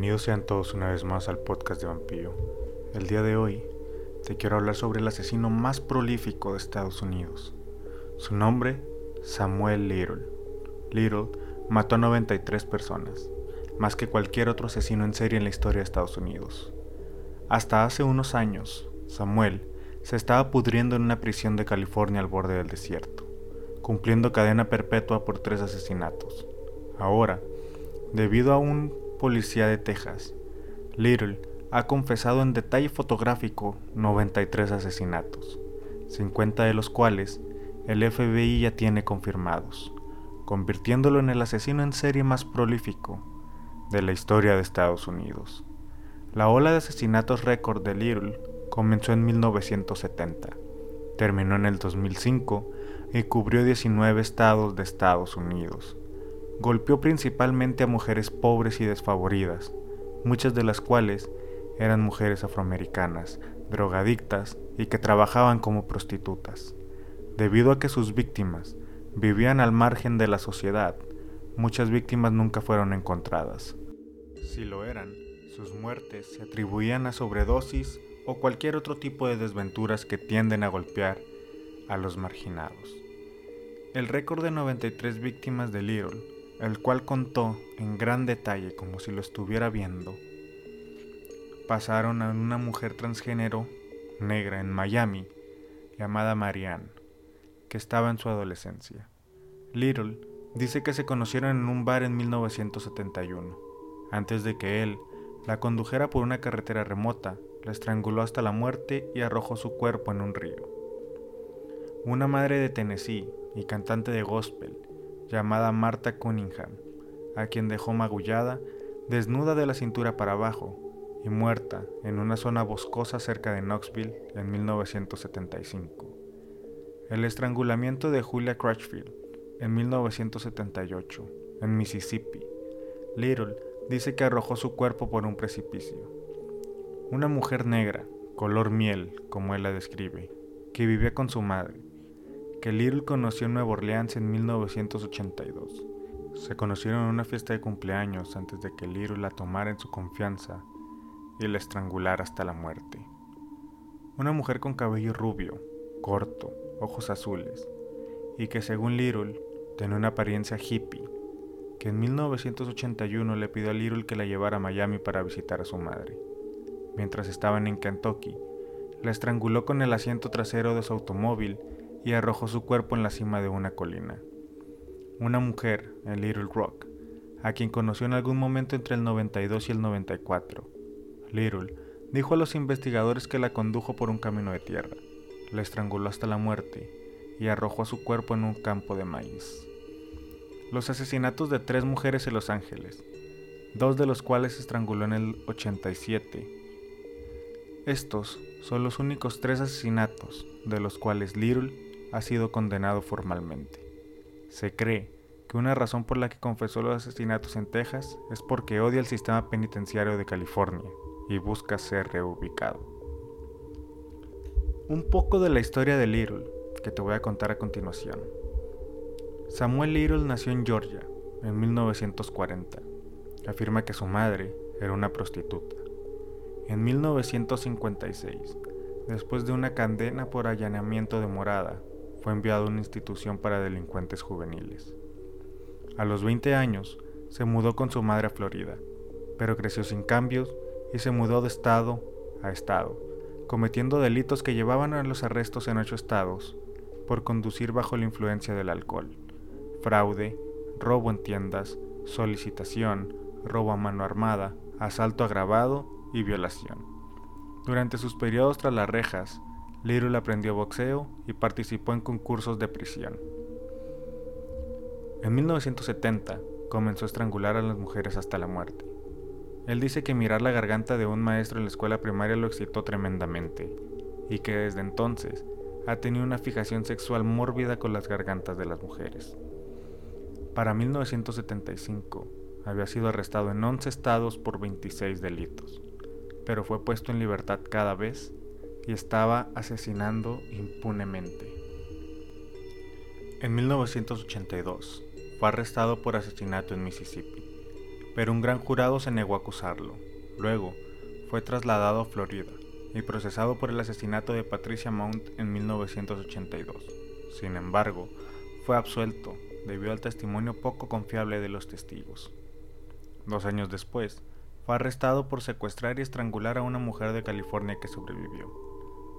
Bienvenidos sean todos una vez más al podcast de Vampiro. El día de hoy te quiero hablar sobre el asesino más prolífico de Estados Unidos. Su nombre, Samuel Little. Little mató a 93 personas, más que cualquier otro asesino en serie en la historia de Estados Unidos. Hasta hace unos años, Samuel se estaba pudriendo en una prisión de California al borde del desierto, cumpliendo cadena perpetua por tres asesinatos. Ahora, debido a un policía de Texas, Little ha confesado en detalle fotográfico 93 asesinatos, 50 de los cuales el FBI ya tiene confirmados, convirtiéndolo en el asesino en serie más prolífico de la historia de Estados Unidos. La ola de asesinatos récord de Little comenzó en 1970, terminó en el 2005 y cubrió 19 estados de Estados Unidos. Golpeó principalmente a mujeres pobres y desfavoridas, muchas de las cuales eran mujeres afroamericanas, drogadictas y que trabajaban como prostitutas. Debido a que sus víctimas vivían al margen de la sociedad, muchas víctimas nunca fueron encontradas. Si lo eran, sus muertes se atribuían a sobredosis o cualquier otro tipo de desventuras que tienden a golpear a los marginados. El récord de 93 víctimas de Little, el cual contó en gran detalle como si lo estuviera viendo, pasaron a una mujer transgénero negra en Miami llamada Marianne, que estaba en su adolescencia. Little dice que se conocieron en un bar en 1971, antes de que él la condujera por una carretera remota, la estranguló hasta la muerte y arrojó su cuerpo en un río. Una madre de Tennessee y cantante de gospel, llamada Martha Cunningham, a quien dejó magullada, desnuda de la cintura para abajo y muerta en una zona boscosa cerca de Knoxville en 1975. El estrangulamiento de Julia Crutchfield en 1978 en Mississippi. Little dice que arrojó su cuerpo por un precipicio. Una mujer negra, color miel, como él la describe, que vivía con su madre, que Little conoció en Nueva Orleans en 1982. Se conocieron en una fiesta de cumpleaños antes de que Little la tomara en su confianza y la estrangulara hasta la muerte. Una mujer con cabello rubio, corto, ojos azules, y que según Little tenía una apariencia hippie que en 1981 le pidió a Little que la llevara a Miami para visitar a su madre. Mientras estaban en Kentucky, la estranguló con el asiento trasero de su automóvil y arrojó su cuerpo en la cima de una colina. Una mujer, en Little Rock, a quien conoció en algún momento entre el 92 y el 94. Little dijo a los investigadores que la condujo por un camino de tierra, la estranguló hasta la muerte y arrojó su cuerpo en un campo de maíz los asesinatos de tres mujeres en Los Ángeles, dos de los cuales estranguló en el 87. Estos son los únicos tres asesinatos de los cuales Little ha sido condenado formalmente. Se cree que una razón por la que confesó los asesinatos en Texas es porque odia el sistema penitenciario de California y busca ser reubicado. Un poco de la historia de Little que te voy a contar a continuación. Samuel Little nació en Georgia en 1940. Afirma que su madre era una prostituta. En 1956, después de una condena por allanamiento de morada, fue enviado a una institución para delincuentes juveniles. A los 20 años, se mudó con su madre a Florida, pero creció sin cambios y se mudó de estado a estado, cometiendo delitos que llevaban a los arrestos en ocho estados por conducir bajo la influencia del alcohol fraude, robo en tiendas, solicitación, robo a mano armada, asalto agravado y violación. Durante sus periodos tras las rejas, Little aprendió boxeo y participó en concursos de prisión. En 1970 comenzó a estrangular a las mujeres hasta la muerte. Él dice que mirar la garganta de un maestro en la escuela primaria lo excitó tremendamente y que desde entonces ha tenido una fijación sexual mórbida con las gargantas de las mujeres. Para 1975 había sido arrestado en 11 estados por 26 delitos, pero fue puesto en libertad cada vez y estaba asesinando impunemente. En 1982 fue arrestado por asesinato en Mississippi, pero un gran jurado se negó a acusarlo. Luego, fue trasladado a Florida y procesado por el asesinato de Patricia Mount en 1982. Sin embargo, fue absuelto debido al testimonio poco confiable de los testigos. Dos años después, fue arrestado por secuestrar y estrangular a una mujer de California que sobrevivió.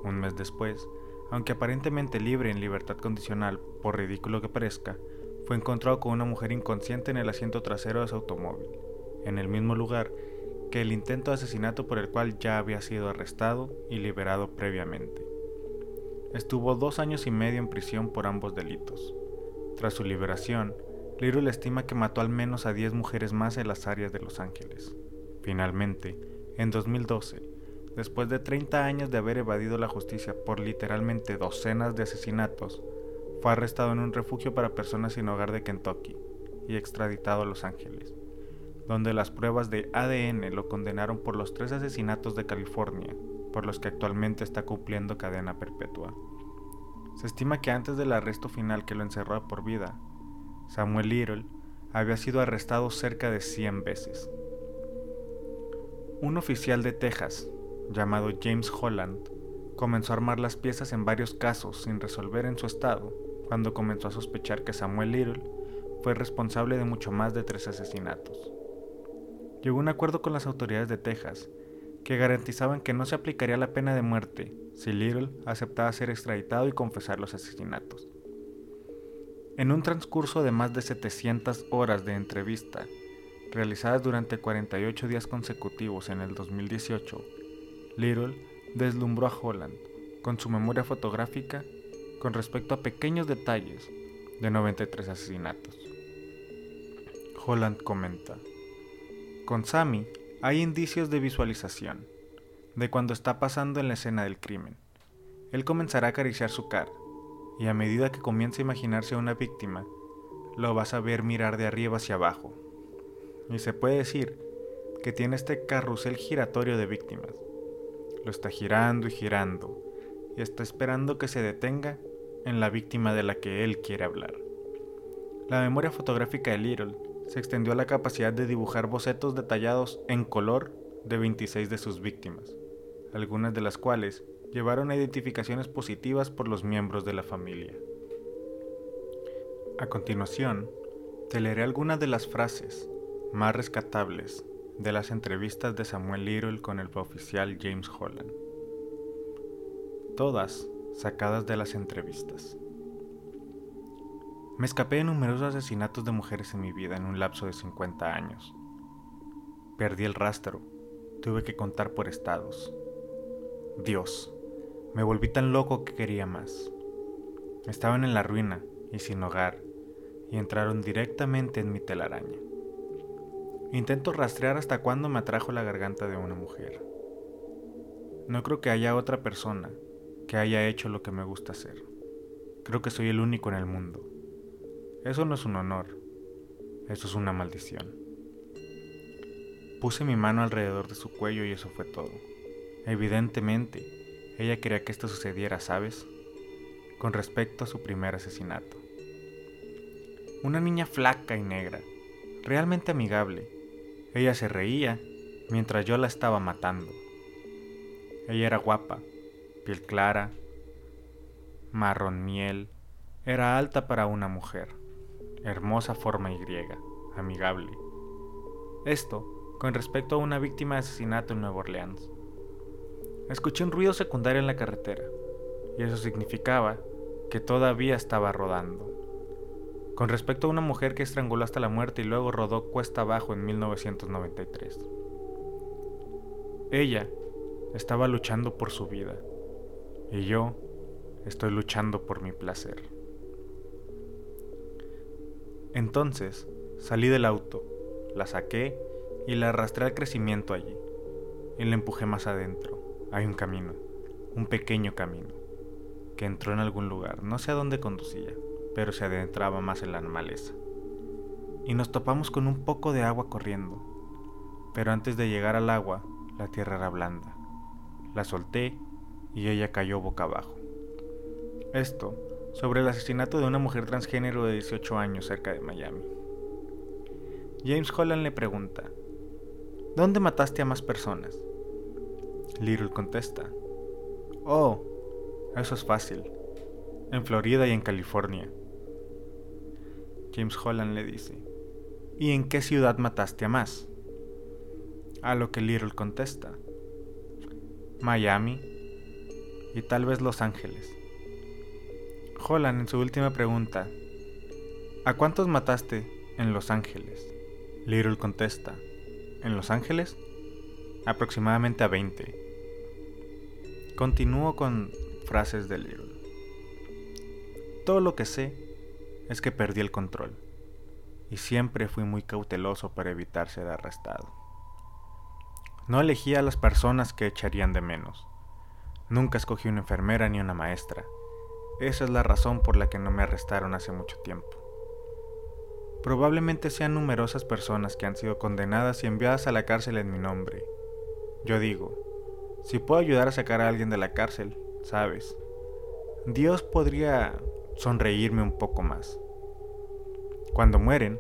Un mes después, aunque aparentemente libre en libertad condicional, por ridículo que parezca, fue encontrado con una mujer inconsciente en el asiento trasero de su automóvil, en el mismo lugar que el intento de asesinato por el cual ya había sido arrestado y liberado previamente. Estuvo dos años y medio en prisión por ambos delitos. Tras su liberación, Little estima que mató al menos a 10 mujeres más en las áreas de Los Ángeles. Finalmente, en 2012, después de 30 años de haber evadido la justicia por literalmente docenas de asesinatos, fue arrestado en un refugio para personas sin hogar de Kentucky y extraditado a Los Ángeles, donde las pruebas de ADN lo condenaron por los tres asesinatos de California, por los que actualmente está cumpliendo cadena perpetua. Se estima que antes del arresto final que lo encerró por vida, Samuel Little había sido arrestado cerca de 100 veces. Un oficial de Texas, llamado James Holland, comenzó a armar las piezas en varios casos sin resolver en su estado cuando comenzó a sospechar que Samuel Little fue responsable de mucho más de tres asesinatos. Llegó a un acuerdo con las autoridades de Texas que garantizaban que no se aplicaría la pena de muerte si Little aceptaba ser extraditado y confesar los asesinatos. En un transcurso de más de 700 horas de entrevista, realizadas durante 48 días consecutivos en el 2018, Little deslumbró a Holland con su memoria fotográfica con respecto a pequeños detalles de 93 asesinatos. Holland comenta, con Sammy hay indicios de visualización, de cuando está pasando en la escena del crimen. Él comenzará a acariciar su cara, y a medida que comienza a imaginarse a una víctima, lo vas a ver mirar de arriba hacia abajo. Y se puede decir que tiene este carrusel giratorio de víctimas, lo está girando y girando y está esperando que se detenga en la víctima de la que él quiere hablar. La memoria fotográfica de Little se extendió a la capacidad de dibujar bocetos detallados en color de 26 de sus víctimas, algunas de las cuales llevaron a identificaciones positivas por los miembros de la familia. A continuación, te leeré algunas de las frases más rescatables de las entrevistas de Samuel Little con el oficial James Holland. Todas sacadas de las entrevistas. Me escapé de numerosos asesinatos de mujeres en mi vida en un lapso de 50 años. Perdí el rastro, tuve que contar por estados. Dios, me volví tan loco que quería más. Estaban en la ruina y sin hogar, y entraron directamente en mi telaraña. Intento rastrear hasta cuándo me atrajo la garganta de una mujer. No creo que haya otra persona que haya hecho lo que me gusta hacer. Creo que soy el único en el mundo. Eso no es un honor, eso es una maldición. Puse mi mano alrededor de su cuello y eso fue todo. Evidentemente, ella quería que esto sucediera, ¿sabes? Con respecto a su primer asesinato. Una niña flaca y negra, realmente amigable, ella se reía mientras yo la estaba matando. Ella era guapa, piel clara, marrón miel, era alta para una mujer, hermosa forma y griega, amigable. Esto con respecto a una víctima de asesinato en Nueva Orleans. Escuché un ruido secundario en la carretera, y eso significaba que todavía estaba rodando con respecto a una mujer que estranguló hasta la muerte y luego rodó cuesta abajo en 1993. Ella estaba luchando por su vida y yo estoy luchando por mi placer. Entonces salí del auto, la saqué y la arrastré al crecimiento allí y la empujé más adentro. Hay un camino, un pequeño camino, que entró en algún lugar, no sé a dónde conducía pero se adentraba más en la maleza. Y nos topamos con un poco de agua corriendo, pero antes de llegar al agua, la tierra era blanda. La solté y ella cayó boca abajo. Esto sobre el asesinato de una mujer transgénero de 18 años cerca de Miami. James Holland le pregunta, ¿dónde mataste a más personas? Little contesta, oh, eso es fácil, en Florida y en California. James Holland le dice, ¿y en qué ciudad mataste a más? A lo que Little contesta, Miami y tal vez Los Ángeles. Holland en su última pregunta, ¿a cuántos mataste en Los Ángeles? Little contesta, ¿en Los Ángeles? Aproximadamente a 20. Continúo con frases de Little. Todo lo que sé es que perdí el control y siempre fui muy cauteloso para evitar ser arrestado. No elegí a las personas que echarían de menos. Nunca escogí una enfermera ni una maestra. Esa es la razón por la que no me arrestaron hace mucho tiempo. Probablemente sean numerosas personas que han sido condenadas y enviadas a la cárcel en mi nombre. Yo digo, si puedo ayudar a sacar a alguien de la cárcel, sabes, Dios podría sonreírme un poco más. Cuando mueren,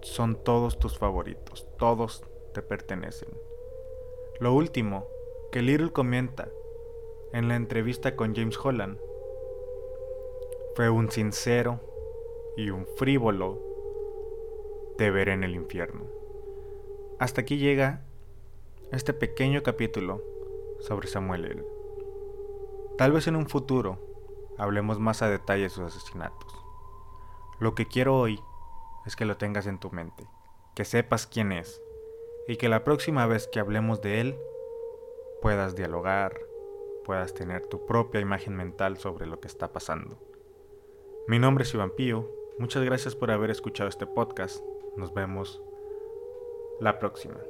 son todos tus favoritos, todos te pertenecen. Lo último que Little comenta en la entrevista con James Holland fue un sincero y un frívolo te ver en el infierno. Hasta aquí llega este pequeño capítulo sobre Samuel L. Tal vez en un futuro hablemos más a detalle de sus asesinatos. Lo que quiero hoy es que lo tengas en tu mente, que sepas quién es y que la próxima vez que hablemos de él puedas dialogar, puedas tener tu propia imagen mental sobre lo que está pasando. Mi nombre es Iván Pío, muchas gracias por haber escuchado este podcast, nos vemos la próxima.